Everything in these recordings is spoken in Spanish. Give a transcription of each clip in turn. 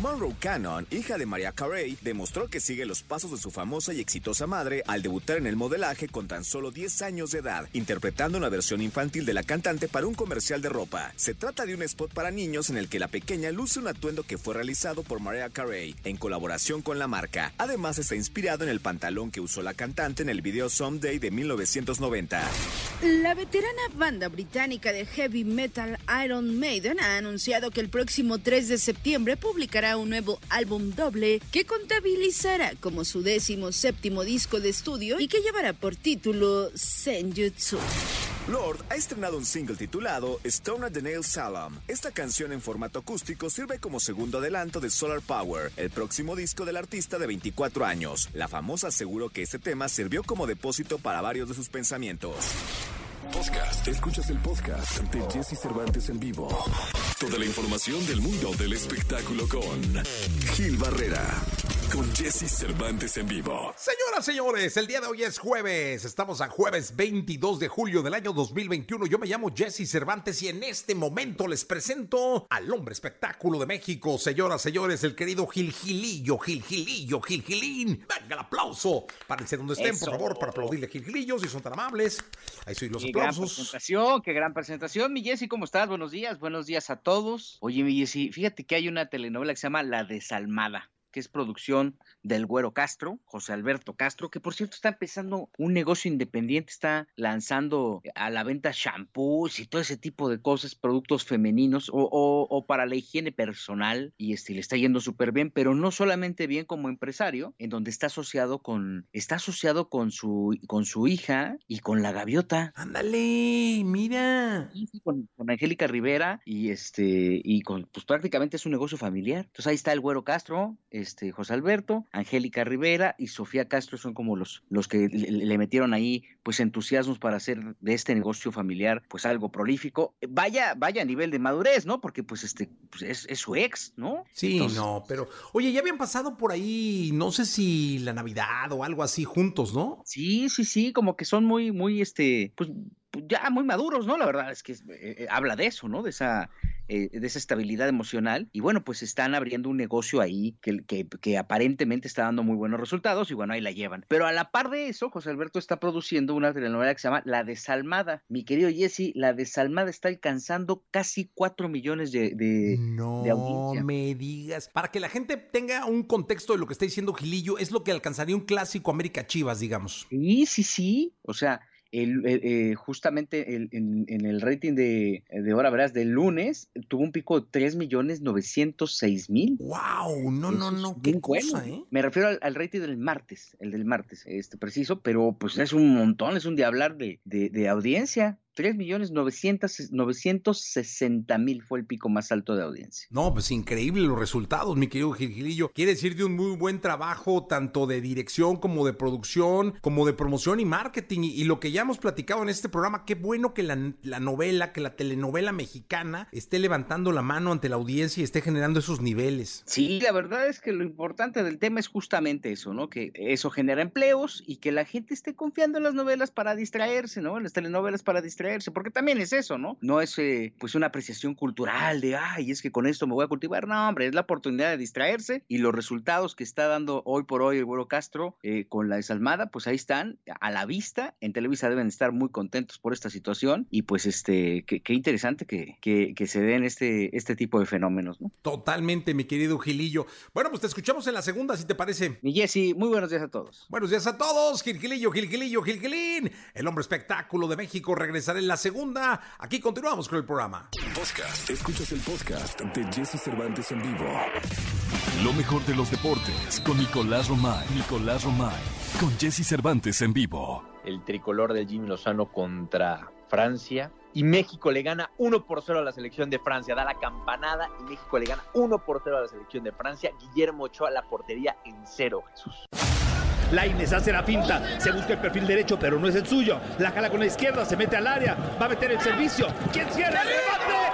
Monroe Cannon, hija de Maria Carey, demostró que sigue los pasos de su famosa y exitosa madre al debutar en el modelaje con tan solo 10 años de edad, interpretando una versión infantil de la cantante para un comercial de ropa. Se trata de un spot para niños en el que la pequeña luce un atuendo que fue realizado por Mariah Carey en colaboración con la marca. Además está inspirado en el pantalón que usó la cantante en el video Someday de 1990. La veterana banda británica de heavy metal Iron Maiden ha anunciado que el próximo 3 de septiembre publicará un nuevo álbum doble que contabilizará como su décimo séptimo disco de estudio y que llevará por título Senjutsu. Lord ha estrenado un single titulado Stone at the Nail Salem. Esta canción en formato acústico sirve como segundo adelanto de Solar Power, el próximo disco del artista de 24 años. La famosa aseguró que este tema sirvió como depósito para varios de sus pensamientos. Podcast. Escuchas el podcast de Jesse Cervantes en vivo. Toda la información del mundo del espectáculo con Gil Barrera. Con Jesse Cervantes en vivo. Señoras, señores, el día de hoy es jueves. Estamos a jueves 22 de julio del año 2021. Yo me llamo Jesse Cervantes y en este momento les presento al hombre espectáculo de México. Señoras, señores, el querido Gil Gilillo, Gil Gilillo, Gil Gilín. Venga el aplauso. Párense donde estén, por favor, para aplaudirle Gil Gilillo, si son tan amables. Ahí soy los Gran presentación, qué gran presentación. Mi Jessy, ¿cómo estás? Buenos días, buenos días a todos. Oye, mi Jessy, fíjate que hay una telenovela que se llama La Desalmada que es producción del Güero Castro, José Alberto Castro, que por cierto está empezando un negocio independiente, está lanzando a la venta shampoos y todo ese tipo de cosas, productos femeninos o, o- o para la higiene personal y este, le está yendo súper bien, pero no solamente bien como empresario, en donde está asociado con, está asociado con su, con su hija y con la gaviota. Ándale, mira. Con, con Angélica Rivera y este y con pues prácticamente es un negocio familiar. Entonces ahí está el Güero Castro, este José Alberto, Angélica Rivera y Sofía Castro son como los los que le, le metieron ahí pues entusiasmos para hacer de este negocio familiar pues algo prolífico. Vaya vaya a nivel de madurez, ¿no? Porque pues este pues, es, es su ex, ¿no? Sí, Entonces, no, pero oye, ya habían pasado por ahí, no sé si la Navidad o algo así juntos, ¿no? Sí, sí, sí, como que son muy, muy, este, pues pues, ya muy maduros, ¿no? La verdad es que eh, eh, habla de eso, ¿no? De esa, eh, de esa estabilidad emocional. Y bueno, pues están abriendo un negocio ahí que, que, que aparentemente está dando muy buenos resultados y bueno, ahí la llevan. Pero a la par de eso, José Alberto está produciendo una telenovela que se llama La Desalmada. Mi querido Jesse, La Desalmada está alcanzando casi 4 millones de, de, No de audiencia. me digas. Para que la gente tenga un contexto de lo que está diciendo Gilillo, es lo que alcanzaría un clásico América Chivas, digamos. Sí, sí, sí. O sea, el, el- eh, justamente el- en, en el rating de, de hora verás del lunes tuvo un pico de 3 millones 906 mil. ¡Wow! No, no, Eso no, qué bueno, ¿eh? Me refiero al, al rating del martes, el del martes, este preciso, pero pues es un montón, es un de, de, de audiencia. 3 millones 900 960 mil fue el pico más alto de audiencia. No, pues increíble los resultados, mi querido Gil Gilillo. Quiere decir de un muy buen trabajo, tanto de dirección como de producción, como de promoción y marketing. Y, y lo que ya hemos platicado en este programa, qué bueno que la, la novela, que la telenovela mexicana esté levantando la mano ante la audiencia y esté generando esos niveles. Sí, la verdad es que lo importante del tema es justamente eso, ¿no? Que eso genera empleos y que la gente esté confiando en las novelas para distraerse, ¿no? En las telenovelas para distraerse, porque también es eso, ¿no? No es eh, pues una apreciación cultural de, ay, es que con esto me voy a cultivar, no, hombre, es la oportunidad de distraerse y los resultados que está dando hoy por hoy el Güero Castro eh, con la desalmada, pues ahí están a la vista, en Televisa deben estar muy contentos por esta situación y pues este, qué, qué interesante que, que, que se den este, este tipo de fenómenos, ¿no? Totalmente, mi querido Gilillo. Bueno, pues te escuchamos en la segunda, si te parece. Mi Jessy, muy buenos días a todos. Buenos días a todos, Gilgilillo, Gilgilillo, Gilgilín. El hombre espectáculo de México regresará en la segunda. Aquí continuamos con el programa. Podcast. Escuchas el podcast de Jesse Cervantes en vivo. Lo mejor de los deportes con Nicolás Romay. Nicolás Romay. Con Jesse Cervantes en vivo. el tricolor del Jimmy Lozano contra Francia. Y México le gana 1 por 0 a la selección de Francia. Da la campanada y México le gana 1 por 0 a la selección de Francia. Guillermo Ochoa la portería en cero, Jesús. Laines hace la finta, se busca el perfil derecho, pero no es el suyo. La jala con la izquierda, se mete al área, va a meter el servicio. ¿Quién cierra el remate?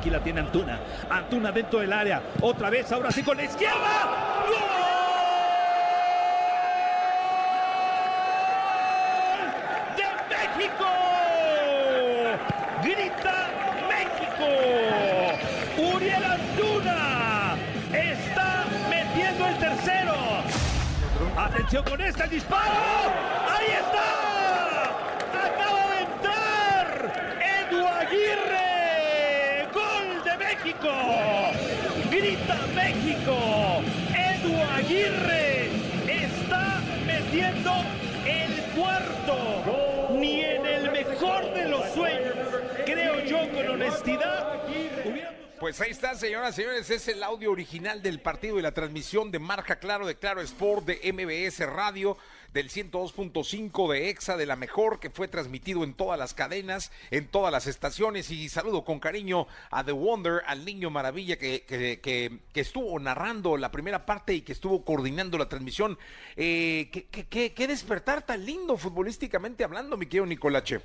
Aquí la tiene Antuna. Antuna dentro del área. Otra vez, ahora sí con la izquierda. Pues ahí está, señoras y señores, es el audio original del partido y la transmisión de Marca Claro de Claro Sport de MBS Radio del 102.5 de EXA de la mejor que fue transmitido en todas las cadenas, en todas las estaciones y saludo con cariño a The Wonder, al niño maravilla que, que, que, que estuvo narrando la primera parte y que estuvo coordinando la transmisión. Eh, ¿qué, qué, qué, despertar tan lindo futbolísticamente hablando, mi querido Nicolache.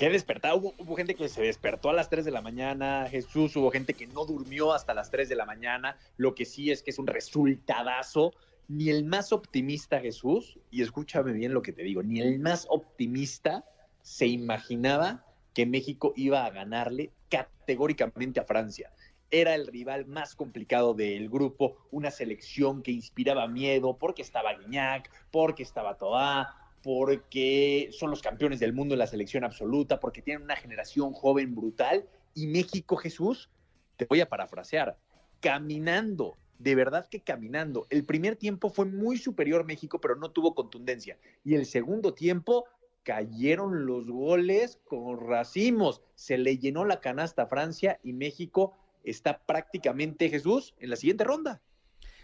Qué despertar. Hubo, hubo, gente que se despertó a las 3 de la mañana, Jesús, hubo gente que no durmió hasta las 3 de la mañana. Lo que sí es que es un resultadazo. Ni el más optimista, Jesús, y escúchame bien lo que te digo, ni el más optimista se imaginaba que México iba a ganarle categóricamente a Francia. Era el rival más complicado del grupo, una selección que inspiraba miedo porque estaba Guiñac, porque estaba Toá, porque son los campeones del mundo en la selección absoluta, porque tienen una generación joven brutal. Y México, Jesús, te voy a parafrasear, caminando, de verdad que caminando. El primer tiempo fue muy superior México, pero no tuvo contundencia. Y el segundo tiempo cayeron los goles con racimos. Se le llenó la canasta a Francia y México está prácticamente, Jesús, en la siguiente ronda.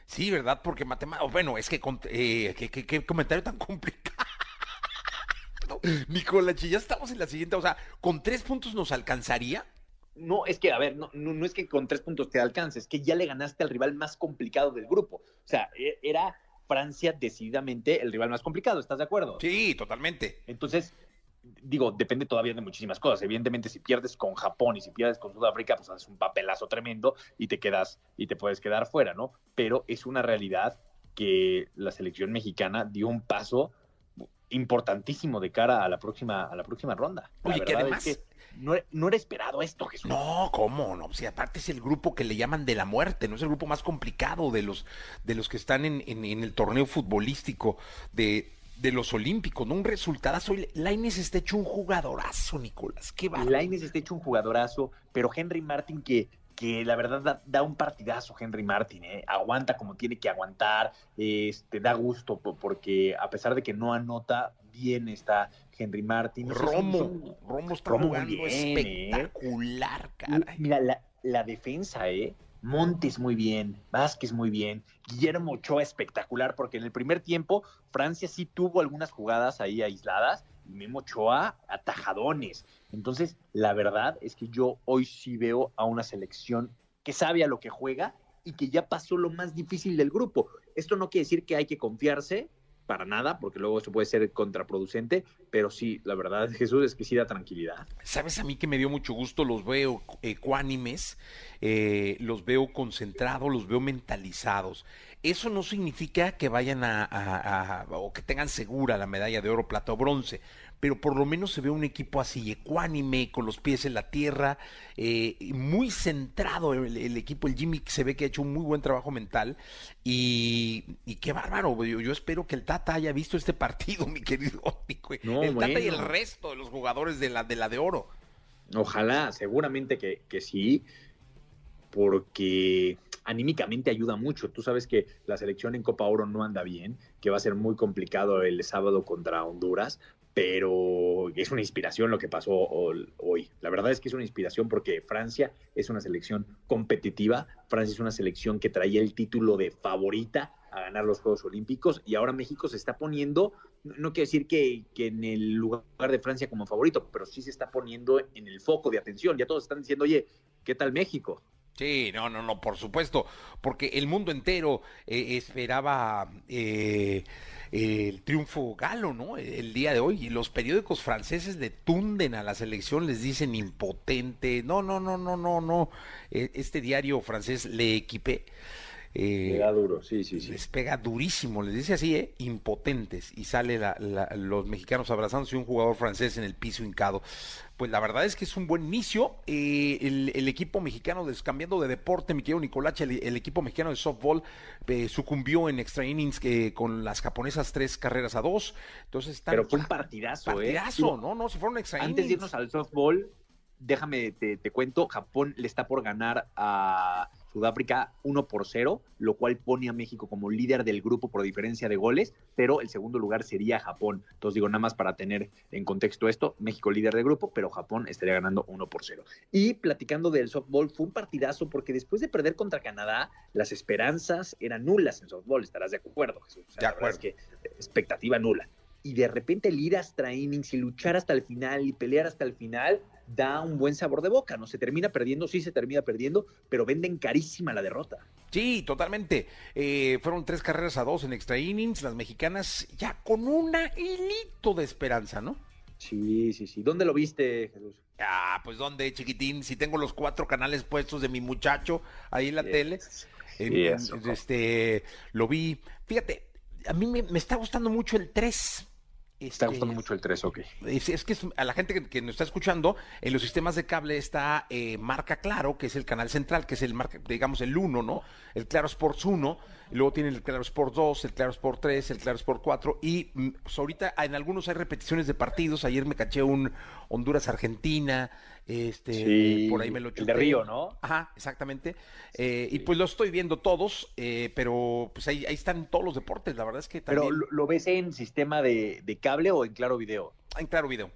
Sí, ¿verdad? Porque matemáticas, bueno, es que, eh, ¿qué, comentario tan complicado. Nicolachi, ya estamos en la siguiente, o sea, ¿con tres puntos nos alcanzaría? No, es que, a ver, no, no, no, es que con tres puntos te alcances, es que ya le ganaste al rival más complicado del grupo. O sea, era Francia decididamente el rival más complicado, ¿estás de acuerdo? Sí, totalmente. Entonces, digo, depende todavía de muchísimas cosas. Evidentemente, si pierdes con Japón y si pierdes con Sudáfrica, pues haces un papelazo tremendo y te quedas y te puedes quedar fuera, ¿no? Pero es una realidad que la selección mexicana dio un paso importantísimo de cara a la próxima, a la próxima ronda. La Oye, que además... Es que no, no, era esperado esto, Jesús. No, ¿cómo? No, o sea, aparte es el grupo que le llaman de la muerte, no es el grupo más complicado de los, de los que están en, en, en el torneo futbolístico de, de los Olímpicos, ¿no? Un resultadazo. Laines está hecho un jugadorazo, Nicolás. Qué va. Laines está hecho un jugadorazo, pero Henry Martin que que la verdad da, da, un partidazo Henry Martin, ¿eh? aguanta como tiene que aguantar, este, da gusto porque a pesar de que no anota, bien está Henry Martin. Romo, Romo está Romo jugando bien, espectacular, ¿eh? caray. Mira, la, la, defensa, ¿eh? Montes muy bien, Vázquez muy bien, Guillermo Ochoa espectacular, porque en el primer tiempo Francia sí tuvo algunas jugadas ahí aisladas, Memo Ochoa atajadones. Entonces, la verdad es que yo hoy sí veo a una selección que sabe a lo que juega y que ya pasó lo más difícil del grupo. Esto no quiere decir que hay que confiarse para nada, porque luego eso puede ser contraproducente, pero sí, la verdad, Jesús, es que sí da tranquilidad. Sabes, a mí que me dio mucho gusto, los veo ecuánimes, eh, los veo concentrados, los veo mentalizados. Eso no significa que vayan a, a, a, o que tengan segura la medalla de oro, plata o bronce, pero por lo menos se ve un equipo así ecuánime, con los pies en la tierra, eh, muy centrado el, el, equipo, el Jimmy se ve que ha hecho un muy buen trabajo mental y, y qué bárbaro, yo, yo, espero que el Tata haya visto este partido, mi querido no, el Tata y el resto de los jugadores de la de, la de oro. Ojalá, seguramente que, que sí, porque anímicamente ayuda mucho. Tú sabes que la selección en Copa Oro no anda bien, que va a ser muy complicado el sábado contra Honduras, pero es una inspiración lo que pasó hoy. La verdad es que es una inspiración porque Francia es una selección competitiva, Francia es una selección que traía el título de favorita a ganar los Juegos Olímpicos y ahora México se está poniendo, no quiero decir que, que, en el lugar de Francia como favorito, pero sí se está poniendo en el foco de atención. Ya todos están diciendo, oye, ¿qué tal México? Sí, no, no, no, por supuesto, porque el mundo entero eh, esperaba eh, el triunfo galo, ¿no? El día de hoy. Y los periódicos franceses le tunden a la selección, les dicen impotente. No, no, no, no, no, no. E, este diario francés le equipé eh, pega duro, sí, sí, sí. Les pega durísimo, les dice así, ¿eh? impotentes. Y sale los mexicanos abrazándose y un jugador francés en el piso hincado. Pues la verdad es que es un buen inicio. Eh, el, equipo mexicano, cambiando de deporte, mi querido Nicolache, el, equipo mexicano de softball eh, sucumbió en extra innings eh, con las japonesas tres carreras a dos. Entonces Pero fue un partidazo, partidazo ¿no? No, se fueron extra Antes de irnos al softball, déjame, te, te cuento, Japón le está por ganar a Sudáfrica 1 por 0, lo cual pone a México como líder del grupo por diferencia de goles, pero el segundo lugar sería Japón. Entonces digo, nada más para tener en contexto esto, México líder del grupo, pero Japón estaría ganando 1 por 0. Y platicando del softball, fue un partidazo porque después de perder contra Canadá, las esperanzas eran nulas en softball, estarás de acuerdo, Jesús. de acuerdo. Es que expectativa nula y de repente el ir hasta innings y luchar hasta el final y pelear hasta el final da un buen sabor de boca, ¿no? Se termina perdiendo, sí se termina perdiendo, pero venden carísima la derrota. Sí, totalmente. Eh, fueron tres carreras a dos en extra innings, las mexicanas ya con una hilito de esperanza, ¿no? Sí, sí, sí. ¿Dónde lo viste, Jesús? Ah, pues dónde, chiquitín, si tengo los cuatro canales puestos de mi muchacho ahí en la tele. este, lo vi. Fíjate, a mí me, me está gustando mucho el 3 está gustando mucho el 3, ok. Es, que a la gente que, nos está escuchando, en los sistemas de cable está eh, Marca Claro, que es el canal central, que es el marca, digamos, el 1, ¿no? El Claro Sports 1, luego tiene el Claro Sports 2, el Claro Sports 3, el Claro Sports 4, y mm, pues, ahorita en algunos hay repeticiones de partidos. Ayer me caché un Honduras-Argentina, este, por ahí me lo chuté. El de Río, ¿no? Ajá, exactamente. Eh, y pues lo estoy viendo todos, eh, pero pues ahí, ahí están todos los deportes, la verdad es que también... Pero ¿lo, ves en sistema de, cable o en Claro Video? En Claro Video.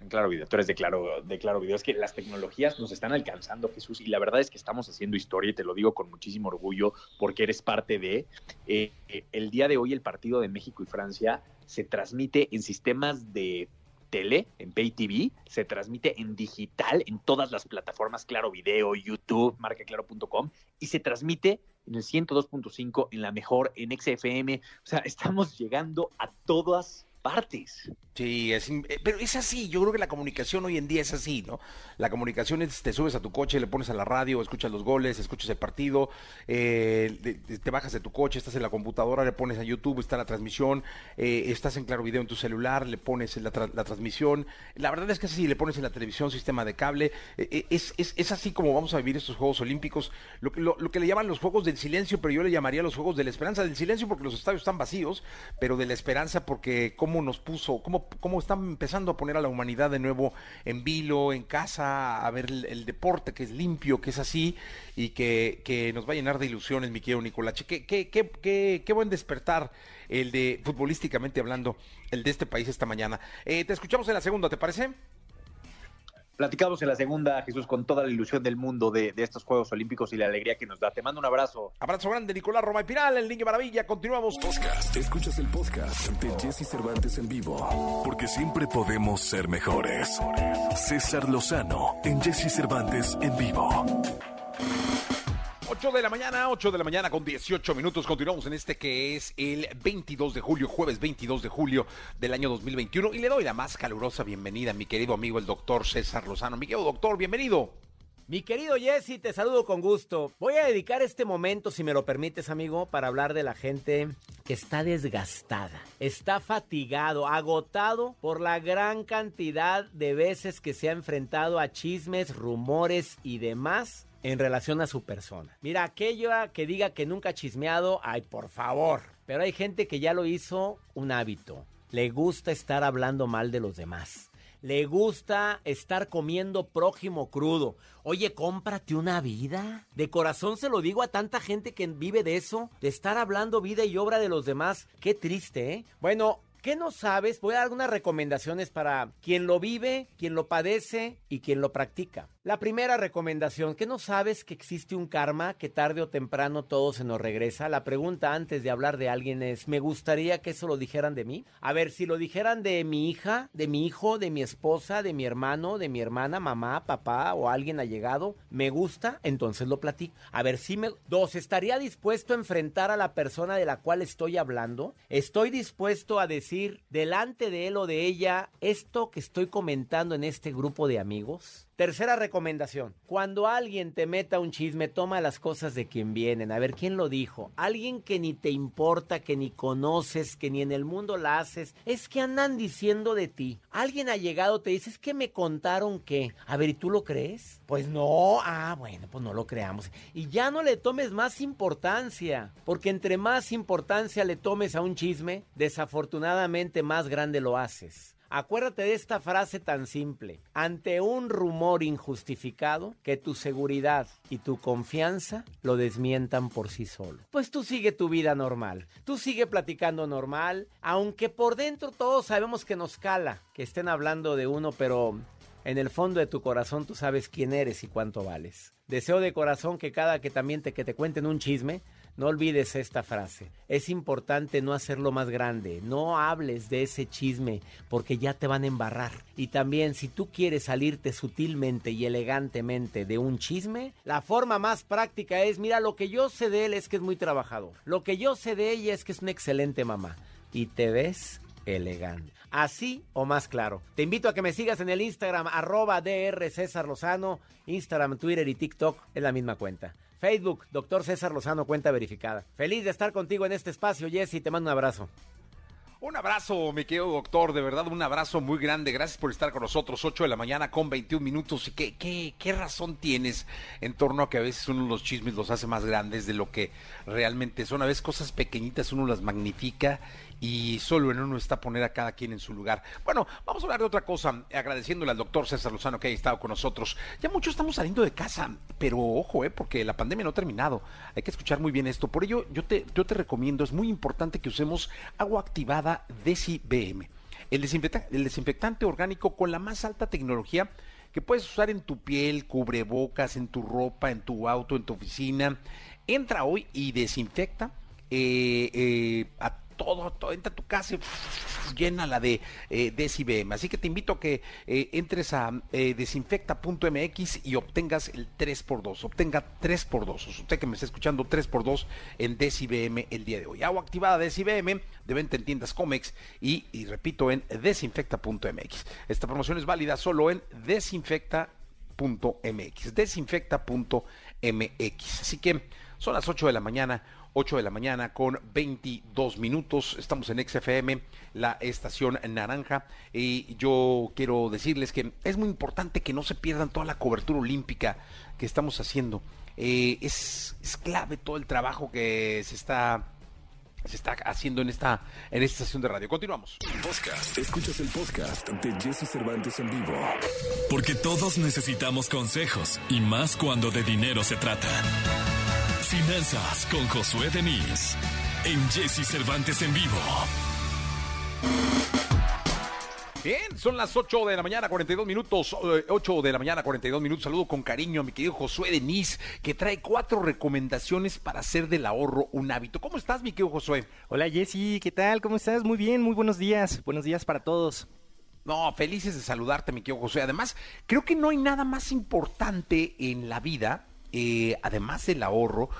En Claro Video, tú eres de Claro, de claro Video. Es que las tecnologías nos están alcanzando, Jesús, y la verdad es que estamos haciendo historia, y te lo digo con muchísimo orgullo, porque eres parte de... Eh, el día de hoy el partido de México y Francia se transmite en sistemas de tele, en Pay TV, se transmite en digital en todas las plataformas, Claro Video, YouTube, marcaclaro.com, y se transmite en el 102.5, en la mejor, en XFM. O sea, estamos llegando a todas partes. Sí, es, eh, pero es así, yo creo que la comunicación hoy en día es así, ¿no? La comunicación es, te subes a tu coche, le pones a la radio, escuchas los goles, escuchas el partido, eh, te bajas de tu coche, estás en la computadora, le pones a YouTube, está la transmisión, eh, estás en Claro Video en tu celular, le pones la, la, transmisión. La verdad es que es así, le pones en la televisión, sistema de cable, es, es, es, así como vamos a vivir estos Juegos Olímpicos, lo, lo, lo que le llaman los Juegos del Silencio, pero yo le llamaría los Juegos de la Esperanza, del Silencio porque los estadios están vacíos, pero de la esperanza porque cómo nos puso, cómo cómo, están empezando a poner a la humanidad de nuevo en vilo, en casa, a ver el, deporte que es limpio, que es así y que, nos va a llenar de ilusiones, mi querido Nicolache. Qué, qué, qué, qué, buen despertar el de futbolísticamente hablando, el de este país esta mañana. Eh, te escuchamos en la segunda, ¿te parece? Platicamos en la segunda, Jesús, con toda la ilusión del mundo de, estos Juegos Olímpicos y la alegría que nos da. Te mando un abrazo. Abrazo grande, Nicolás Roma y Piral, el Niño Maravilla. Continuamos. Podcast. Escuchas el podcast de Jesse Cervantes en vivo. Porque siempre podemos ser mejores. César Lozano en Jesse Cervantes en vivo. 8 de la mañana, 8 de la mañana con 18 minutos. Continuamos en este que es el 22 de julio, jueves 22 de julio del año 2021. Y le doy la más calurosa bienvenida a mi querido amigo el doctor César Lozano. Mi doctor, bienvenido. Mi querido Jesse, te saludo con gusto. Voy a dedicar este momento, si me lo permites, amigo, para hablar de la gente que está desgastada, está fatigado, agotado por la gran cantidad de veces que se ha enfrentado a chismes, rumores y demás en relación a su persona. Mira, aquello que diga que nunca ha chismeado, ay, por favor. Pero hay gente que ya lo hizo un hábito. Le gusta estar hablando mal de los demás. Le gusta estar comiendo prójimo crudo. Oye, cómprate una vida. De corazón se lo digo a tanta gente que vive de eso, de estar hablando vida y obra de los demás. Qué triste, ¿eh? Bueno, ¿Qué no sabes? Voy a dar algunas recomendaciones para quien lo vive, quien lo padece y quien lo practica. La primera recomendación, ¿qué no sabes que existe un karma que tarde o temprano todo se nos regresa? La pregunta antes de hablar de alguien es, ¿me gustaría que eso lo dijeran de mí? A ver, si lo dijeran de mi hija, de mi hijo, de mi esposa, de mi hermano, de mi hermana, mamá, papá o alguien allegado, ¿me gusta? Entonces lo platico. A ver, si me... Dos, ¿estaría dispuesto a enfrentar a la persona de la cual estoy hablando? ¿Estoy dispuesto a decir delante de él o de ella esto que estoy comentando en este grupo de amigos? Tercera recomendación. Cuando alguien te meta un chisme, toma las cosas de quien vienen. A ver, ¿quién lo dijo? Alguien que ni te importa, que ni conoces, que ni en el mundo la haces. Es que andan diciendo de ti. Alguien ha llegado, te dice, es que me contaron que. A ver, ¿y tú lo crees? Pues no. Ah, bueno, pues no lo creamos. Y ya no le tomes más importancia. Porque entre más importancia le tomes a un chisme, desafortunadamente más grande lo haces. Acuérdate de esta frase tan simple. Ante un rumor injustificado, que tu seguridad y tu confianza lo desmientan por sí solo. Pues tú sigue tu vida normal. Tú sigue platicando normal, aunque por dentro todos sabemos que nos cala, que estén hablando de uno, pero en el fondo de tu corazón tú sabes quién eres y cuánto vales. Deseo de corazón que cada que también te, que te cuenten un chisme, no olvides esta frase. Es importante no hacerlo más grande. No hables de ese chisme porque ya te van a embarrar. Y también si tú quieres salirte sutilmente y elegantemente de un chisme, la forma más práctica es, mira, lo que yo sé de él es que es muy trabajador. Lo que yo sé de ella es que es una excelente mamá. Y te ves elegante. Así o más claro. Te invito a que me sigas en el Instagram arroba DR César Lozano, Instagram, Twitter y TikTok es la misma cuenta. Facebook, doctor César Lozano, cuenta verificada. Feliz de estar contigo en este espacio, Jesse, te mando un abrazo. Un abrazo, mi querido doctor, de verdad, un abrazo muy grande. Gracias por estar con nosotros. 8 de la mañana con 21 minutos. ¿Y qué, qué, qué razón tienes en torno a que a veces uno los chismes los hace más grandes de lo que realmente son? A veces cosas pequeñitas uno las magnifica y solo en uno está poner a cada quien en su lugar. Bueno, vamos a hablar de otra cosa, agradeciéndole al doctor César Lozano que haya estado con nosotros. Ya muchos estamos saliendo de casa, pero ojo, eh, porque la pandemia no ha terminado. Hay que escuchar muy bien esto. Por ello, yo te, yo te recomiendo, es muy importante que usemos agua activada Deci BM. El desinfectante, el desinfectante orgánico con la más alta tecnología que puedes usar en tu piel, cubrebocas, en tu ropa, en tu auto, en tu oficina. Entra hoy y desinfecta eh, eh, todo, todo, entra a tu casa y llena la de eh, DeciBM. Así que te invito a que eh, entres a eh, desinfecta.mx y obtengas el 3x2. Obtenga 3x2. Usted que me está escuchando 3x2 en DeciBM el día de hoy. Agua activada DeciBM de venta en tiendas Comex y, y repito en desinfecta.mx. Esta promoción es válida solo en desinfecta.mx. Desinfecta.mx. Así que son las 8 de la mañana 8 de la mañana con 22 minutos. Estamos en XFM, la estación naranja. Y yo quiero decirles que es muy importante que no se pierdan toda la cobertura olímpica que estamos haciendo. Eh, es, es clave todo el trabajo que se está se está haciendo en esta en esta estación de radio. Continuamos. Podcast. Escuchas el podcast de Jesse Cervantes en vivo. Porque todos necesitamos consejos y más cuando de dinero se trata. Finanzas con Josué Denis en Jesse Cervantes en vivo. Bien, son las 8 de la mañana, 42 minutos. 8 eh, de la mañana, 42 minutos. Saludo con cariño a mi querido Josué Denis, que trae cuatro recomendaciones para hacer del ahorro un hábito. ¿Cómo estás, mi querido Josué? Hola, Jesse, ¿qué tal? ¿Cómo estás? Muy bien, muy buenos días. Buenos días para todos. No, felices de saludarte, mi querido Josué. Además, creo que no hay nada más importante en la vida eh, además del ahorro,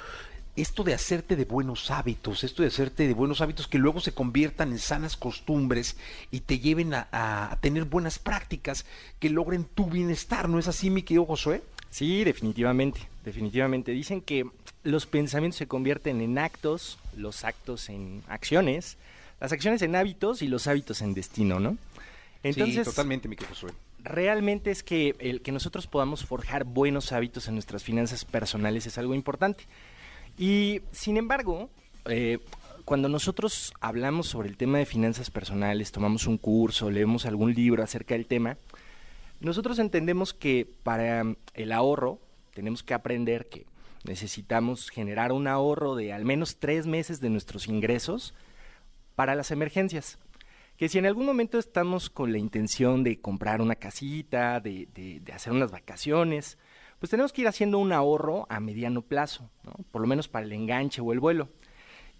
esto de hacerte de buenos hábitos, esto de hacerte de buenos hábitos que luego se conviertan en sanas costumbres y te lleven a, tener buenas prácticas que logren tu bienestar, ¿no es así, mi querido Josué? Sí, definitivamente, definitivamente. Dicen que los pensamientos se convierten en actos, los actos en acciones, las acciones en hábitos y los hábitos en destino, ¿no? Entonces, sí, totalmente, mi querido Josué realmente es que el que nosotros podamos forjar buenos hábitos en nuestras finanzas personales es algo importante. Y sin embargo, eh, cuando nosotros hablamos sobre el tema de finanzas personales, tomamos un curso, leemos algún libro acerca del tema, nosotros entendemos que para el ahorro tenemos que aprender que necesitamos generar un ahorro de al menos tres meses de nuestros ingresos para las emergencias. Que si en algún momento estamos con la intención de comprar una casita, de, de, hacer unas vacaciones, pues tenemos que ir haciendo un ahorro a mediano plazo, ¿no? por lo menos para el enganche o el vuelo.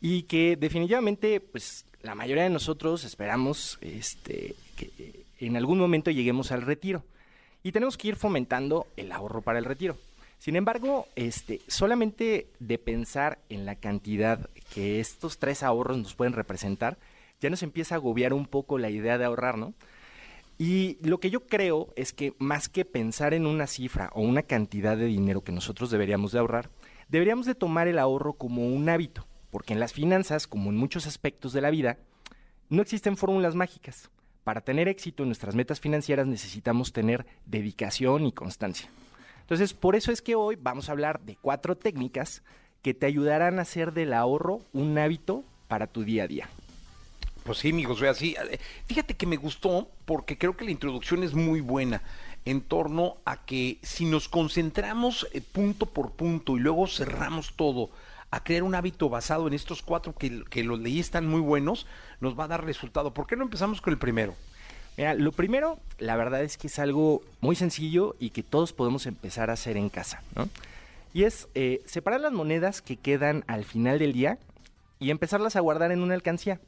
Y que definitivamente, pues la mayoría de nosotros esperamos este, que en algún momento lleguemos al retiro. Y tenemos que ir fomentando el ahorro para el retiro. Sin embargo, este, solamente de pensar en la cantidad que estos tres ahorros nos pueden representar, ya nos empieza a agobiar un poco la idea de ahorrar, ¿no? Y lo que yo creo es que más que pensar en una cifra o una cantidad de dinero que nosotros deberíamos de ahorrar, deberíamos de tomar el ahorro como un hábito, porque en las finanzas, como en muchos aspectos de la vida, no existen fórmulas mágicas. Para tener éxito en nuestras metas financieras necesitamos tener dedicación y constancia. Entonces, por eso es que hoy vamos a hablar de cuatro técnicas que te ayudarán a hacer del ahorro un hábito para tu día a día. Pues sí, mi Josué, así. Eh, fíjate que me gustó porque creo que la introducción es muy buena en torno a que si nos concentramos eh, punto por punto y luego cerramos todo a crear un hábito basado en estos cuatro que, que los leí están muy buenos, nos va a dar resultado. ¿Por qué no empezamos con el primero? Mira, lo primero, la verdad es que es algo muy sencillo y que todos podemos empezar a hacer en casa, ¿no? Y es eh, separar las monedas que quedan al final del día y empezarlas a guardar en una alcancía.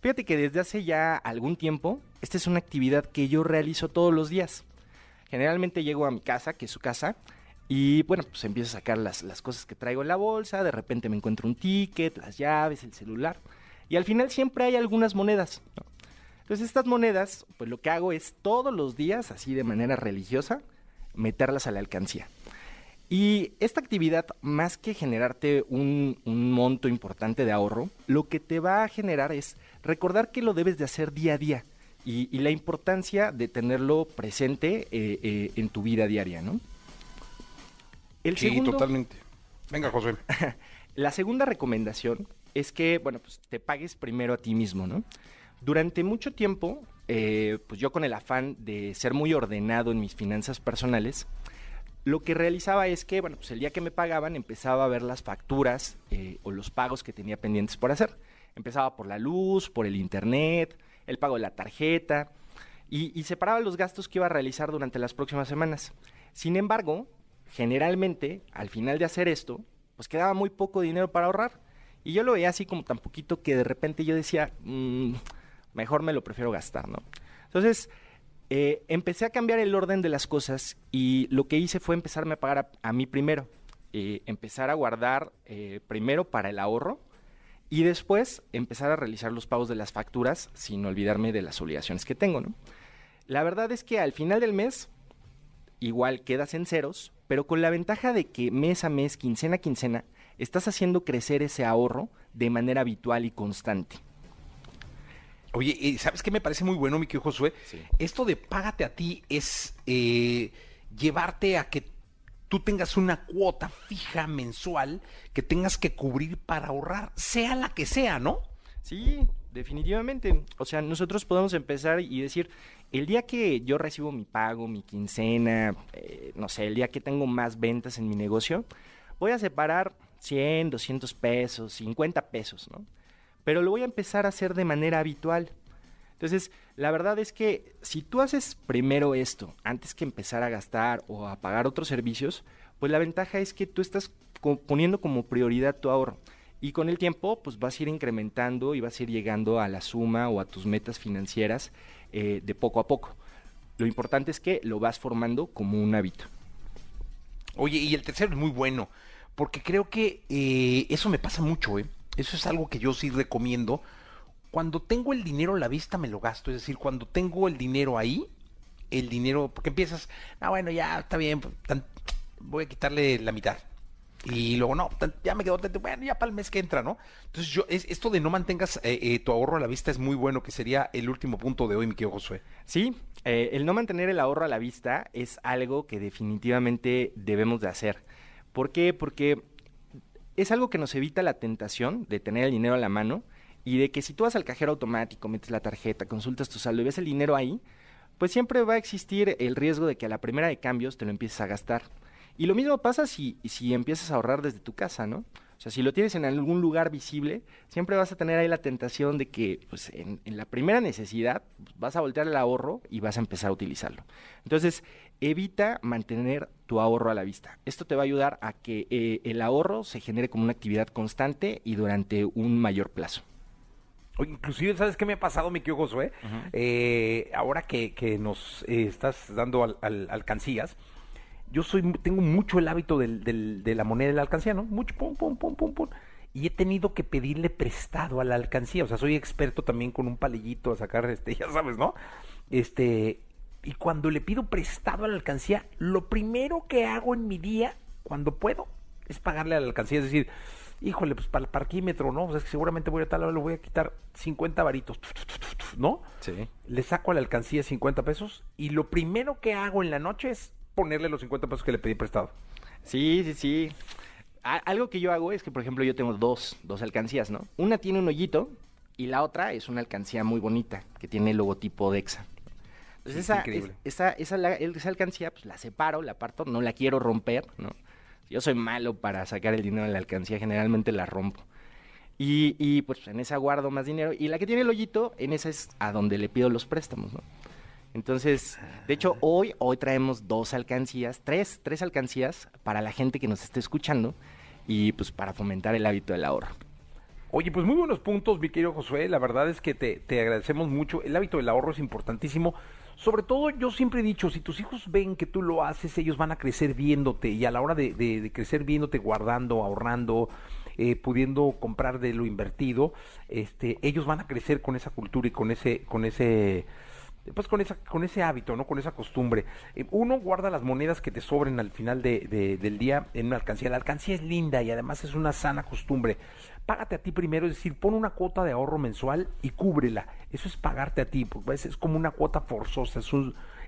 Fíjate que desde hace ya algún tiempo, esta es una actividad que yo realizo todos los días. Generalmente llego a mi casa, que es su casa, y bueno, pues empiezo a sacar las, las cosas que traigo en la bolsa, de repente me encuentro un ticket, las llaves, el celular, y al final siempre hay algunas monedas. Entonces estas monedas, pues lo que hago es todos los días, así de manera religiosa, meterlas a la alcancía. Y esta actividad, más que generarte un, monto importante de ahorro, lo que te va a generar es recordar que lo debes de hacer día a día y, la importancia de tenerlo presente eh, eh, en tu vida diaria, ¿no? El sí, totalmente. Venga, José. la segunda recomendación es que, bueno, pues te pagues primero a ti mismo, ¿no? Durante mucho tiempo, eh, pues yo con el afán de ser muy ordenado en mis finanzas personales, lo que realizaba es que, bueno, pues el día que me pagaban empezaba a ver las facturas eh, o los pagos que tenía pendientes por hacer. Empezaba por la luz, por el internet, el pago de la tarjeta y, separaba los gastos que iba a realizar durante las próximas semanas. Sin embargo, generalmente, al final de hacer esto, pues quedaba muy poco dinero para ahorrar. Y yo lo veía así como tan poquito que de repente yo decía, mm, mejor me lo prefiero gastar, ¿no? Entonces, eh, empecé a cambiar el orden de las cosas y lo que hice fue empezarme a pagar a, mí primero. Eh, empezar a guardar eh, primero para el ahorro y después empezar a realizar los pagos de las facturas sin olvidarme de las obligaciones que tengo. La verdad es que al final del mes igual quedas en ceros, pero con la ventaja de que mes a mes, quincena a quincena, estás haciendo crecer ese ahorro de manera habitual y constante. Oye, ¿sabes qué me parece muy bueno, mi querido Josué? Esto de págate a ti es eh, llevarte a que tú tengas una cuota fija mensual que tengas que cubrir para ahorrar, sea la que sea, ¿no? Sí, definitivamente. O sea, nosotros podemos empezar y decir, el día que yo recibo mi pago, mi quincena, eh, no sé, el día que tengo más ventas en mi negocio, voy a separar 100, 200 pesos, 50 pesos, ¿no? Pero lo voy a empezar a hacer de manera habitual. Entonces, la verdad es que si tú haces primero esto antes que empezar a gastar o a pagar otros servicios, pues la ventaja es que tú estás poniendo como prioridad tu ahorro. Y con el tiempo, pues vas a ir incrementando y vas a ir llegando a la suma o a tus metas financieras eh, de poco a poco. Lo importante es que lo vas formando como un hábito. Oye, y el tercero es muy bueno, porque creo que eh, eso me pasa mucho, ¿eh? Eso es algo que yo sí recomiendo. Cuando tengo el dinero a la vista me lo gasto, es decir, cuando tengo el dinero ahí, el dinero, porque empiezas, ah, bueno, ya está bien, pues, voy a quitarle la mitad. Y luego, no, ya me quedo, bueno, ya para el mes que entra, ¿no? Entonces, yo, es, esto de no mantengas eh, eh, tu ahorro a la vista es muy bueno, que sería el último punto de hoy, mi querido Josué. Sí, eh, el no mantener el ahorro a la vista es algo que definitivamente debemos de hacer. ¿Por qué? Porque es algo que nos evita la tentación de tener el dinero a la mano y de que si tú vas al cajero automático, metes la tarjeta, consultas tu saldo y ves el dinero ahí, pues siempre va a existir el riesgo de que a la primera de cambios te lo empieces a gastar. Y lo mismo pasa si, si empiezas a ahorrar desde tu casa, ¿no? O sea, si lo tienes en algún lugar visible, siempre vas a tener ahí la tentación de que, pues, en, la primera necesidad, pues, vas a voltear el ahorro y vas a empezar a utilizarlo. Entonces, evita mantener tu ahorro a la vista. Esto te va a ayudar a que eh, el ahorro se genere como una actividad constante y durante un mayor plazo. inclusive, ¿sabes qué me ha pasado, mi querido Josué? Eh, ahora que, nos eh, estás dando alcancías, yo soy tengo mucho el hábito del, de la moneda de la alcancía, ¿no? Mucho, pum, pum, pum, pum, pum. Y he tenido que pedirle prestado a la alcancía. O sea, soy experto también con un palillito a sacar, este, ya sabes, ¿no? Este, y cuando le pido prestado a la alcancía, lo primero que hago en mi día, cuando puedo, es pagarle a la alcancía. Es decir, híjole, pues para el parquímetro, ¿no? O sea, es que seguramente voy a tal hora, le voy a quitar 50 varitos, ¿no? Sí. Le saco a la alcancía 50 pesos y lo primero que hago en la noche es ponerle los 50 pesos que le pedí prestado. Sí, sí, sí. algo que yo hago es que, por ejemplo, yo tengo dos, dos alcancías, ¿no? Una tiene un hoyito y la otra es una alcancía muy bonita que tiene el logotipo de EXA. Entonces esa, esa, esa, esa, alcancía, pues la separo, la parto, no la quiero romper, ¿no? Yo soy malo para sacar el dinero de la alcancía, generalmente la rompo. Y, y pues en esa guardo más dinero. Y la que tiene el hoyito, en esa es a donde le pido los préstamos, ¿no? Entonces, de hecho, hoy, hoy traemos dos alcancías, tres, tres alcancías para la gente que nos esté escuchando y pues para fomentar el hábito del ahorro. Oye, pues muy buenos puntos, mi querido Josué. La verdad es que te, te agradecemos mucho. El hábito del ahorro es importantísimo. Sobre todo, yo siempre he dicho, si tus hijos ven que tú lo haces, ellos van a crecer viéndote y a la hora de, de, crecer viéndote, guardando, ahorrando, eh, pudiendo comprar de lo invertido, este, ellos van a crecer con esa cultura y con ese, con ese pues con esa con ese hábito no con esa costumbre. Eh, uno guarda las monedas que te sobren al final de, del día en una alcancía la alcancía es linda y además es una sana costumbre. Págate a ti primero es decir pon una cuota de ahorro mensual y cúbrela. Eso es pagarte a ti porque es como una cuota forzosa es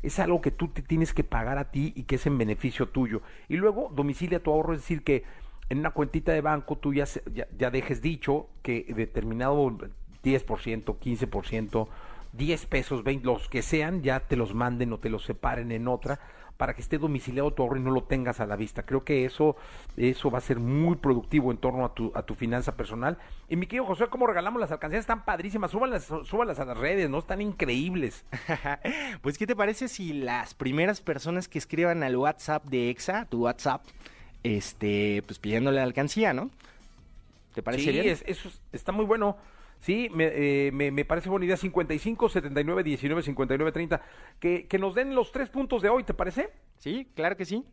es algo que tú te tienes que pagar a ti y que es en beneficio tuyo. Y luego domicilia tu ahorro es decir que en una cuentita de banco tú ya, ya, ya dejes dicho que determinado 10%, 15% 10 pesos, 20, los que sean, ya te los manden o te los separen en otra para que esté domiciliado tu ahorro y no lo tengas a la vista. Creo que eso, eso va a ser muy productivo en torno a tu, a tu finanza personal. Y mi querido José, ¿cómo regalamos las alcancías? Están padrísimas, súbanlas, súbanlas a las redes, ¿no? Están increíbles. pues, ¿qué te parece si las primeras personas que escriban al WhatsApp de EXA, tu WhatsApp, este, pues pidiéndole la alcancía, ¿no? ¿Te parece sí, bien? eso está muy bueno. Sí, me, eh, me, me, parece buena idea. 55, 79, 19, 59, 30. Que, que nos den los tres puntos de hoy, ¿te parece? Sí, claro que sí.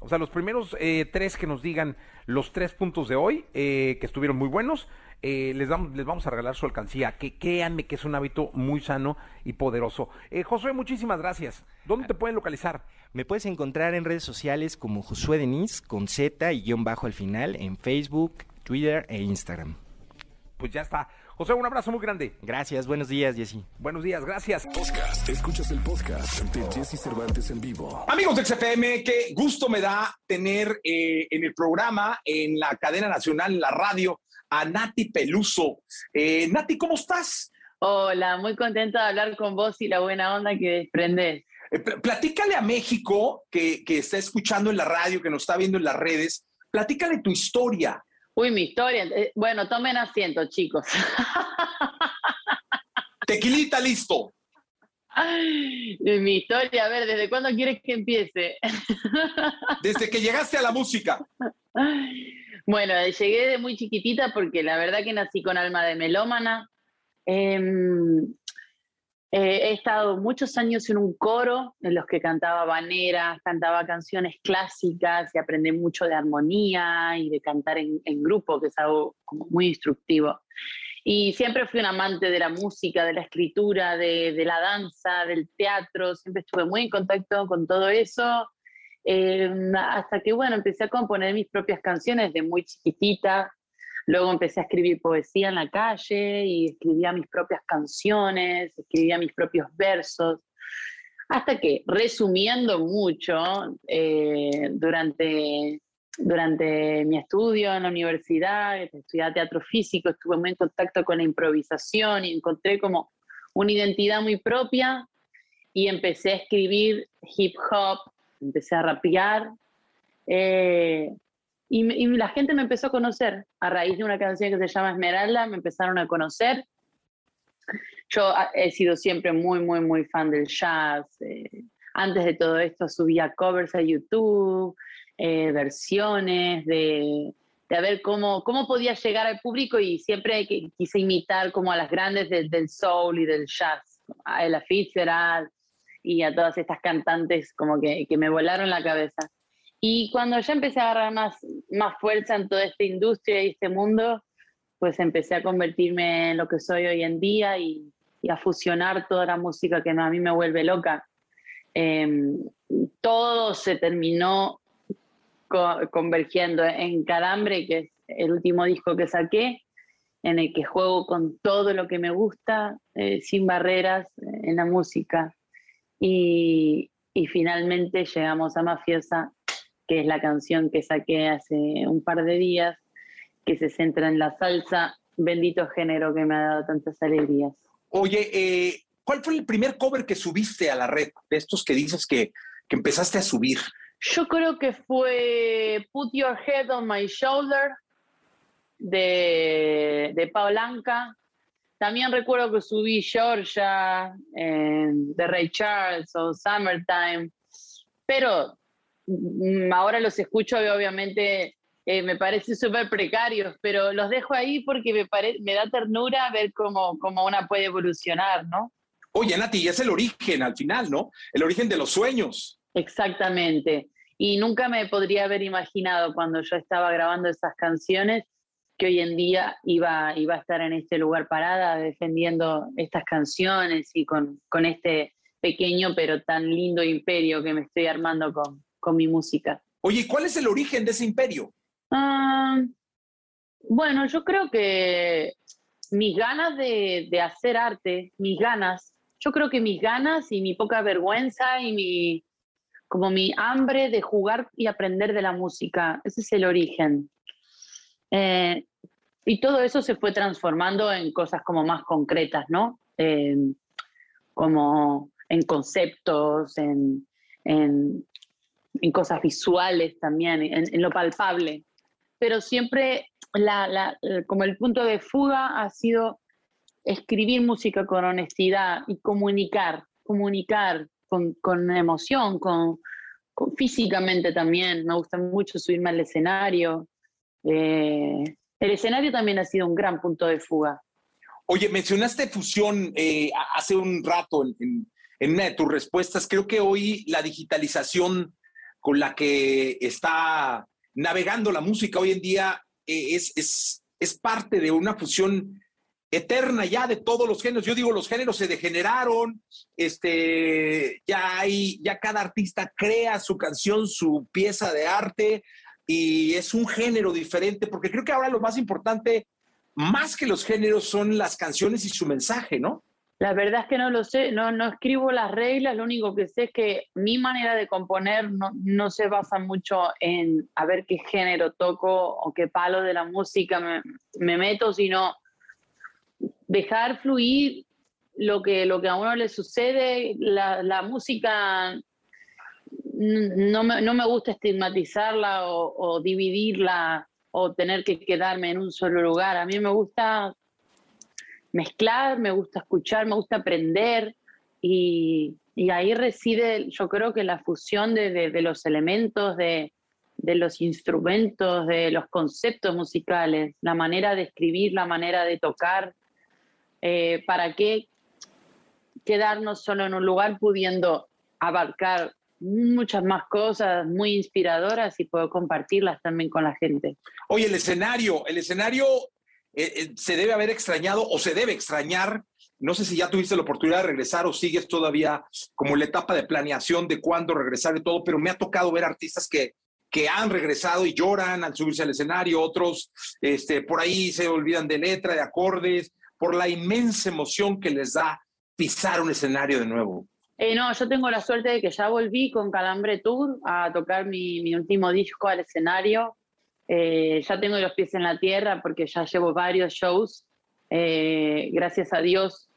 O sea, los primeros eh, tres que nos digan los tres puntos de hoy, eh, que estuvieron muy buenos, eh, les, damos, les vamos a regalar su alcancía. Que créanme que es un hábito muy sano y poderoso. Eh, Josué, muchísimas gracias. ¿Dónde te pueden localizar? Me puedes encontrar en redes sociales como Josué Denis, con Z y guion bajo al final, en Facebook, Twitter e Instagram. Pues ya está. José, un abrazo muy grande. Gracias, buenos días, Jessy. Buenos días, gracias. Podcast, escuchas el podcast de Jesse Cervantes en vivo. Amigos de XFM, qué gusto me da tener eh, en el programa, en la cadena nacional, en la radio, a Nati Peluso. Eh, Nati, ¿cómo estás? Hola, muy contenta de hablar con vos y la buena onda que desprendes. Eh, platícale a México que, que está escuchando en la radio, que nos está viendo en las redes, platícale tu historia. Uy, mi historia. Eh, bueno, tomen asiento, chicos. Tequilita, listo. mi historia, a ver, ¿desde cuándo quieres que empiece? Desde que llegaste a la música. Bueno, llegué de muy chiquitita porque la verdad que nací con alma de melómana. Em, eh, he estado muchos años en un coro en los que cantaba baneras, cantaba canciones clásicas y aprendí mucho de armonía y de cantar en, grupo, que es algo muy instructivo. Y siempre fui un amante de la música, de la escritura, de, la danza, del teatro, siempre estuve muy en contacto con todo eso, eh, hasta que, bueno, empecé a componer mis propias canciones de muy chiquitita, Luego empecé a escribir poesía en la calle y escribía mis propias canciones, escribía mis propios versos, hasta que, resumiendo mucho, eh, durante, durante mi estudio en la universidad, estudié teatro físico, estuve muy en contacto con la improvisación y encontré como una identidad muy propia y empecé a escribir hip hop, empecé a rapear. Eh, y, la gente me empezó a conocer a raíz de una canción que se llama Esmeralda, me empezaron a conocer. Yo ah, he sido siempre muy, muy, muy fan del jazz. Eh, antes de todo esto subía covers a YouTube, eh, versiones de, de, ver cómo, cómo podía llegar al público y siempre quise imitar como a las grandes del soul y del jazz, a Ella Fitzgerald y a todas estas cantantes como que, que me volaron la cabeza. Y cuando ya empecé a agarrar más, más fuerza en toda esta industria y este mundo, pues empecé a convertirme en lo que soy hoy en día y, y a fusionar toda la música que a mí me vuelve loca. Em, todo se terminó convergiendo en Calambre, que es el último disco que saqué, en el que juego con todo lo que me gusta, eh, sin barreras eh, en la música. Y, y, finalmente llegamos a Mafiosa, que es la canción que saqué hace un par de días, que se centra en la salsa, bendito género que me ha dado tantas alegrías. Oye, eh, ¿cuál fue el primer cover que subiste a la red? De estos que dices que, que empezaste a subir. Yo creo que fue Put Your Head on My Shoulder de, de Paulanca. También recuerdo que subí Georgia eh, de Ray Charles o Summertime, pero ahora los escucho y obviamente eh, me parecen súper precarios, pero los dejo ahí porque me, me da ternura ver cómo, cómo una puede evolucionar, ¿no? Oye, Nati, es el origen al final, ¿no? El origen de los sueños. Exactamente. Y nunca me podría haber imaginado cuando yo estaba grabando esas canciones que hoy en día iba, iba a estar en este lugar parada defendiendo estas canciones y con, con este pequeño pero tan lindo imperio que me estoy armando con, con mi música. Oye, ¿cuál es el origen de ese imperio? Ah, bueno, yo creo que mis ganas de, de, hacer arte, mis ganas, yo creo que mis ganas y mi poca vergüenza y mi, como mi hambre de jugar y aprender de la música. Ese es el origen. Eh, y todo eso se fue transformando en cosas como más concretas, ¿no? Eh, como en conceptos, en, en, en, cosas visuales también, en, lo palpable. Pero siempre la, la, como el punto de fuga ha sido escribir música con honestidad y comunicar, comunicar, con, emoción, con, físicamente también. Me gusta mucho subirme al escenario. Eh, el escenario también ha sido un gran punto de fuga. Oye, mencionaste fusión eh, hace un rato en, en, una de tus respuestas. Creo que hoy la digitalización con la que está navegando la música hoy en día eh, es, es, es parte de una fusión eterna ya de todos los géneros. Yo digo, los géneros se degeneraron, este, ya hay, ya cada artista crea su canción, su pieza de arte y es un género diferente, porque creo que ahora lo más importante, más que los géneros, son las canciones y su mensaje, ¿no? La verdad es que no lo sé, no, no escribo las reglas, lo único que sé es que mi manera de componer no, no se basa mucho en a ver qué género toco o qué palo de la música me, me meto, sino dejar fluir lo que, lo que a uno le sucede, la, música no me, no me, gusta estigmatizarla o, dividirla o tener que quedarme en un solo lugar. A mí me gusta mezclar, me gusta escuchar, me gusta aprender y, ahí reside yo creo que la fusión de, los elementos, de, los instrumentos, de los conceptos musicales, la manera de escribir, la manera de tocar, eh, ¿para qué quedarnos solo en un lugar pudiendo abarcar muchas más cosas muy inspiradoras y puedo compartirlas también con la gente? Oye, el escenario, el escenario eh, eh, se debe haber extrañado o se debe extrañar. No sé si ya tuviste la oportunidad de regresar o sigues todavía como la etapa de planeación de cuándo regresar y todo, pero me ha tocado ver artistas que, que han regresado y lloran al subirse al escenario, otros este, por ahí se olvidan de letra, de acordes, por la inmensa emoción que les da pisar un escenario de nuevo? Eh, no, yo tengo la suerte de que ya volví con Calambre Tour a tocar mi, mi último disco al escenario. Eh, ya tengo los pies en la tierra porque ya llevo varios shows. Eh, gracias a Dios,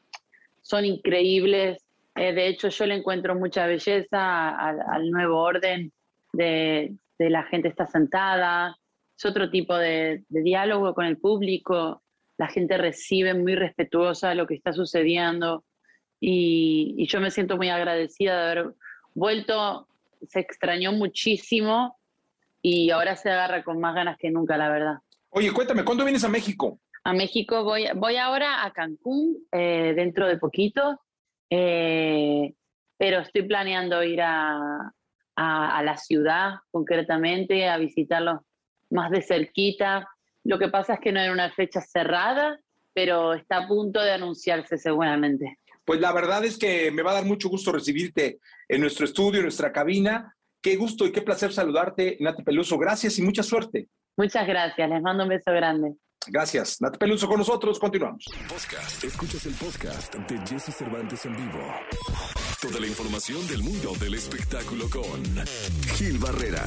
son increíbles. de hecho, yo le encuentro mucha belleza al, al nuevo orden de, de, la gente está sentada, es otro tipo de, diálogo con el público, la gente recibe muy respetuosa lo que está sucediendo y, y yo me siento muy agradecida de haber vuelto, se extrañó muchísimo y ahora se agarra con más ganas que nunca, la verdad. Oye, cuéntame, ¿cuándo vienes a México? A México voy, voy ahora a Cancún eh, dentro de poquito, eh, pero estoy planeando ir a, a, la ciudad concretamente, a visitarlo más de cerquita. Lo que pasa es que no era una fecha cerrada, pero está a punto de anunciarse seguramente. Pues la verdad es que me va a dar mucho gusto recibirte en nuestro estudio, en nuestra cabina. Qué gusto y qué placer saludarte, Nati Peluso. Gracias y mucha suerte. Muchas gracias, les mando un beso grande. Gracias. Nati Peluso con nosotros, continuamos. Podcast. Escuchas el podcast de Jesse Cervantes en vivo. Toda la información del mundo del espectáculo con Gil Barrera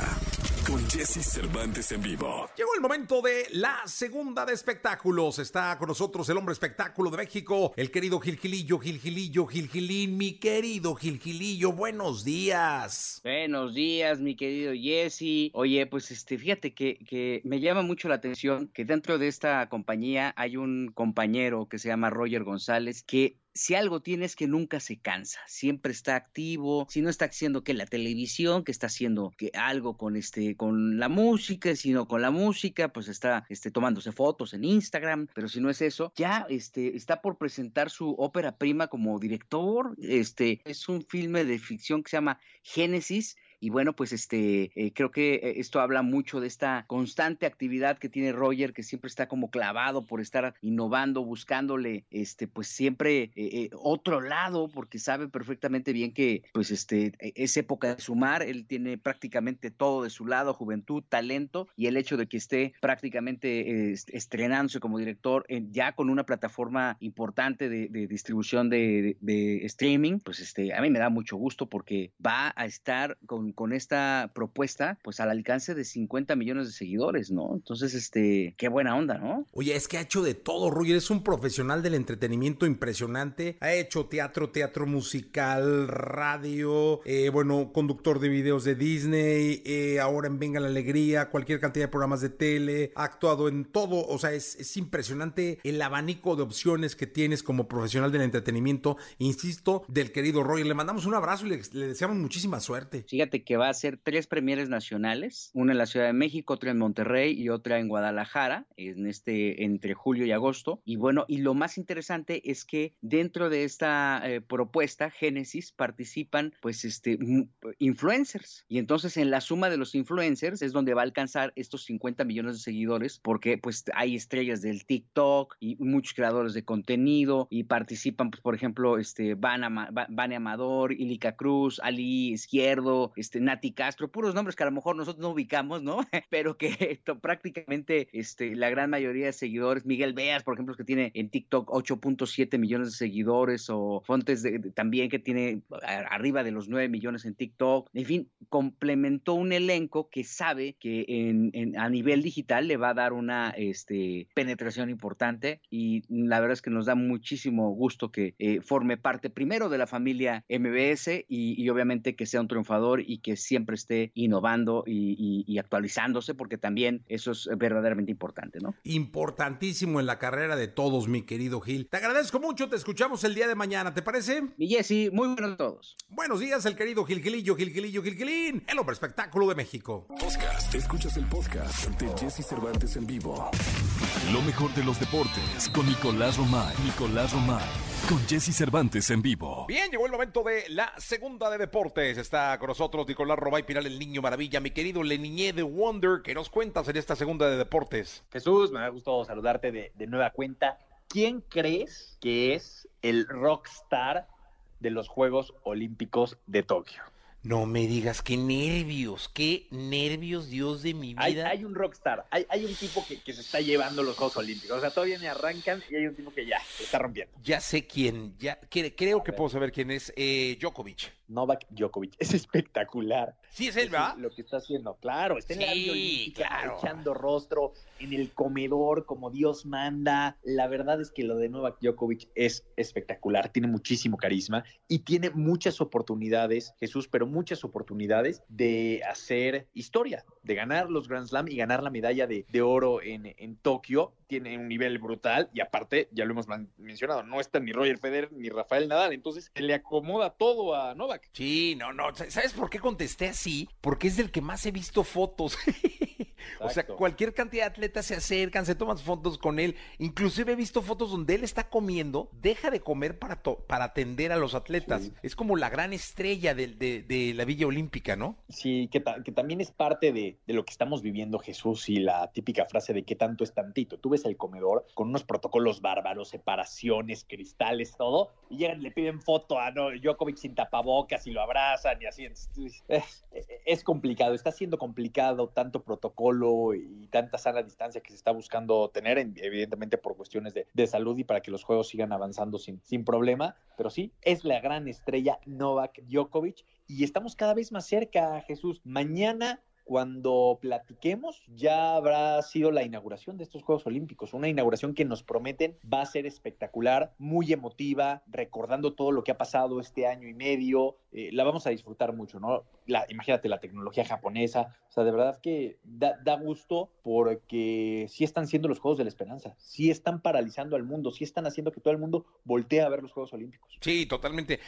con Jesse Cervantes en vivo. Llegó el momento de la segunda de espectáculos. Está con nosotros el hombre espectáculo de México, el querido Gilgilillo, Gilgilillo, Gilgilín, mi querido Gilgilillo. Buenos días. Buenos días, mi querido Jesse. Oye, pues este, fíjate que, que me llama mucho la atención que dentro de esta compañía hay un compañero que se llama Roger González que si algo tiene es que nunca se cansa, siempre está activo, si no está haciendo que la televisión, que está haciendo que algo con este con la música, sino con la música, pues está este tomándose fotos en Instagram, pero si no es eso, ya este está por presentar su ópera prima como director, este es un filme de ficción que se llama Génesis y bueno, pues este, eh, creo que eh, esto habla mucho de esta constante actividad que tiene Roger, que siempre está como clavado por estar innovando, buscándole, este, pues siempre eh, otro lado, porque sabe perfectamente bien que, pues este, e, es época de sumar, él tiene prácticamente todo de su lado, juventud, talento, y el hecho de que esté prácticamente estrenándose como director ya con una plataforma importante de, distribución de, de, streaming, pues este, a mí me da mucho gusto porque va a estar con con, esta propuesta, pues al alcance de 50 millones de seguidores, ¿no? Entonces, este, qué buena onda, ¿no? Oye, es que ha hecho de todo, Roger, es un profesional del entretenimiento impresionante, ha hecho teatro, teatro musical, radio, eh, bueno, conductor de videos de Disney, eh, ahora en Venga la Alegría, cualquier cantidad de programas de tele, ha actuado en todo, o sea, es, es impresionante el abanico de opciones que tienes como profesional del entretenimiento, insisto, del querido Roger. Le mandamos un abrazo y le, le deseamos muchísima suerte. Fíjate que va a ser tres premieres nacionales, una en la Ciudad de México, otra en Monterrey y otra en Guadalajara, en este entre julio y agosto. Y bueno, y lo más interesante es que dentro de esta eh, propuesta Génesis participan pues este influencers y entonces en la suma de los influencers es donde va a alcanzar estos 50 millones de seguidores porque pues hay estrellas del TikTok y muchos creadores de contenido y participan pues por ejemplo este Van, Amador, Ilica Cruz, Ali Izquierdo, este, Nati Castro, puros nombres que a lo mejor nosotros no ubicamos, ¿no? Pero que esto, prácticamente este, la gran mayoría de seguidores, Miguel Beas, por ejemplo, que tiene en TikTok 8.7 millones de seguidores, o Fontes de, también que tiene arriba de los 9 millones en TikTok, en fin, complementó un elenco que sabe que en, a nivel digital le va a dar una este, penetración importante y la verdad es que nos da muchísimo gusto que eh, forme parte primero de la familia MBS y, y obviamente que sea un triunfador y que siempre esté innovando y, actualizándose, porque también eso es verdaderamente importante, ¿no? Importantísimo en la carrera de todos, mi querido Gil. Te agradezco mucho, te escuchamos el día de mañana, ¿te parece? Y Jesse, muy buenos a todos. Buenos días, el querido Gil Gilillo, Gil Gilillo, Gil Gilín, el hombre espectáculo de México. Podcast, escuchas el podcast de Jesse Cervantes en vivo. Lo mejor de los deportes con Nicolás Romay. Nicolás Romay con Jesse Cervantes en vivo. Bien, llegó el momento de la segunda de deportes. Está con nosotros Nicolás Robay Piral, el niño maravilla, mi querido Leniñé de Wonder. ¿Qué nos cuentas en esta segunda de deportes? Jesús, me da gusto saludarte de, de nueva cuenta. ¿Quién crees que es el rockstar de los Juegos Olímpicos de Tokio? No me digas, qué nervios, qué nervios, Dios de mi vida. Hay, un rockstar, hay, hay un tipo que, se está llevando los Juegos Olímpicos. O sea, todavía ni arrancan y hay un tipo que ya se está rompiendo. Ya sé quién, ya creo que puedo saber quién es. Eh, Djokovic. Novak Djokovic. Es espectacular. Sí, es él, ¿verdad? Lo que está haciendo. Claro, está en la Olímpica, echando rostro en el comedor como Dios manda. La verdad es que lo de Novak Djokovic es espectacular. Tiene muchísimo carisma y tiene muchas oportunidades, Jesús, pero muchas oportunidades de hacer historia de ganar los Grand Slam y ganar la medalla de, de oro en, en Tokio. Tiene un nivel brutal y aparte, ya lo hemos mencionado, no está ni Roger Federer ni Rafael Nadal, entonces le acomoda todo a Novak. Sí, no, no, ¿sabes por qué contesté así? Porque es del que más he visto fotos. o sea, cualquier cantidad de atletas se acercan, se toman fotos con él. Inclusive he visto fotos donde él está comiendo, deja de comer para, para atender a los atletas. Es como la gran estrella de, de, la Villa Olímpica, ¿no? Sí, que, que también es parte de, de, lo que estamos viviendo Jesús y la típica frase de qué tanto es tantito. Tú ves el comedor con unos protocolos bárbaros, separaciones, cristales, todo, y llegan y le piden foto a no, Djokovic sin tapabocas y lo abrazan y así. Es, complicado, está siendo complicado tanto protocolo y tanta sana distancia que se está buscando tener, evidentemente por cuestiones de, salud y para que los juegos sigan avanzando sin, sin problema. Pero sí, es la gran estrella Novak Djokovic y estamos cada vez más cerca, Jesús. Mañana cuando platiquemos ya habrá sido la inauguración de estos Juegos Olímpicos, una inauguración que nos prometen va a ser espectacular, muy emotiva, recordando todo lo que ha pasado este año y medio, eh, la vamos a disfrutar mucho, ¿no? La, imagínate la tecnología japonesa, o sea, de verdad que da, gusto porque sí están siendo los Juegos de la Esperanza, sí están paralizando al mundo, sí están haciendo que todo el mundo voltee a ver los Juegos Olímpicos. Sí, totalmente.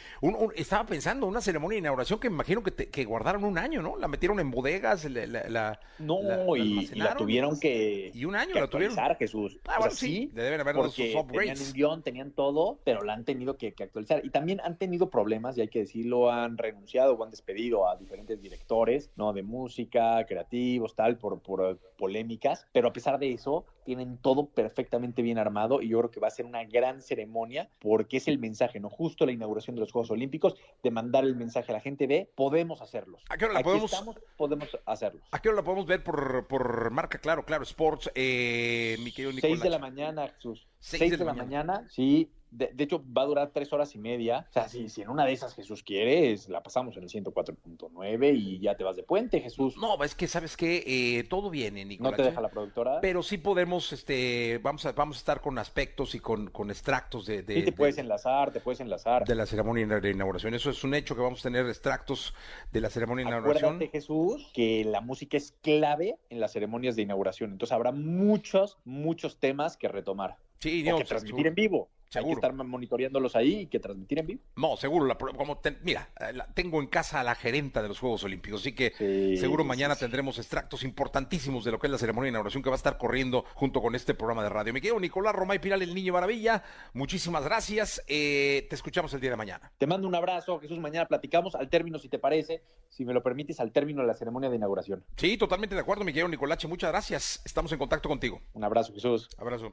estaba pensando, una ceremonia de inauguración que me imagino que, que guardaron un año, ¿no? La metieron en bodegas, la, no, y, la tuvieron que. Y un año la tuvieron. Jesús. Ah, sí, deben haber porque Tenían un guion, tenían todo, pero la han tenido que, actualizar. Y también han tenido problemas, y hay que decirlo, han renunciado o han despedido a diferentes directores, ¿no? De música, creativos, tal, por, por polémicas. Pero a pesar de eso, tienen todo perfectamente bien armado y yo creo que va a ser una gran ceremonia porque es el mensaje, ¿no? Justo la inauguración de los Juegos Olímpicos, de mandar el mensaje a la gente de podemos hacerlos. ¿A qué hora la podemos? podemos hacerlos. ¿A qué hora la podemos ver por, por marca Claro, Claro Sports, eh, mi querido Nicolás? Seis de la mañana, Jesús. Seis, de, la mañana, sí, de, hecho, va a durar tres horas y media. O sea, si, si en una de esas Jesús quiere, la pasamos en el 104.9 y ya te vas de puente, Jesús. No, es que sabes que eh, todo viene, Nicolás. No te deja la productora. Pero sí podemos, este, vamos a, vamos a estar con aspectos y con, con extractos de, de Sí, te puedes enlazar, te puedes enlazar. De la ceremonia de inauguración. Eso es un hecho que vamos a tener extractos de la ceremonia de inauguración. Acuérdate, Jesús, que la música es clave en las ceremonias de inauguración. Entonces habrá muchos, muchos temas que retomar. Sí, o que transmitir en vivo. Seguro. Hay que estar monitoreándolos ahí y que transmitir en vivo. No, seguro. La, como mira, tengo en casa a la gerenta de los Juegos Olímpicos, así que seguro mañana tendremos extractos importantísimos de lo que es la ceremonia de inauguración que va a estar corriendo junto con este programa de radio. Me quedo Nicolás Romay Piral, el Niño Maravilla. Muchísimas gracias. Eh, te escuchamos el día de mañana. Te mando un abrazo, Jesús. Mañana platicamos al término, si te parece, si me lo permites, al término de la ceremonia de inauguración. Sí, totalmente de acuerdo, mi querido Nicolache. Muchas gracias. Estamos en contacto contigo. Un abrazo, Jesús. Abrazo.